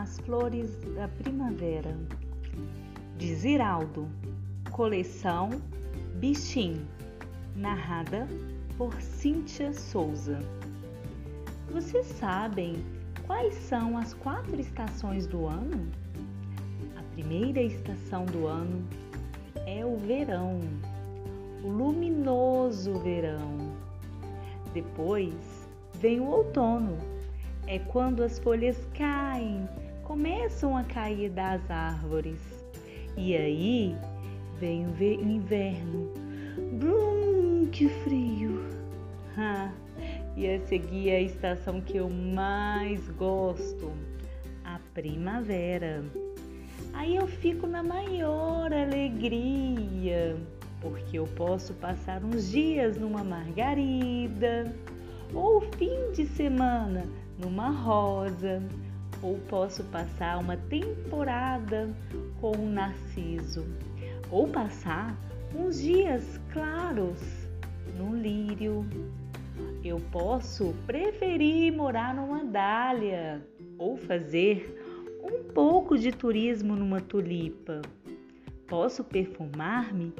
As Flores da Primavera, de Ziraldo, coleção Bichim, narrada por Cíntia Souza. Vocês sabem quais são as quatro estações do ano? A primeira estação do ano é o verão, o luminoso verão. Depois vem o outono, é quando as folhas caem, começam a cair das árvores. E aí vem o inverno. Brum, que frio! Ha, e a seguir a estação que eu mais gosto, a primavera. Aí eu fico na maior alegria, porque eu posso passar uns dias numa margarida, ou fim de semana numa rosa, ou posso passar uma temporada com um narciso, ou passar uns dias claros no lírio. Eu posso preferir morar numa dália ou fazer um pouco de turismo numa tulipa. Posso perfumar-me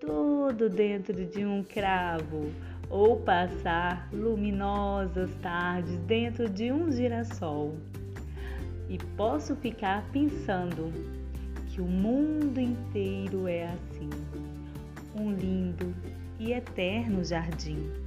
todo dentro de um cravo ou passar luminosas tardes dentro de um girassol. E posso ficar pensando que o mundo inteiro é assim, um lindo e eterno jardim.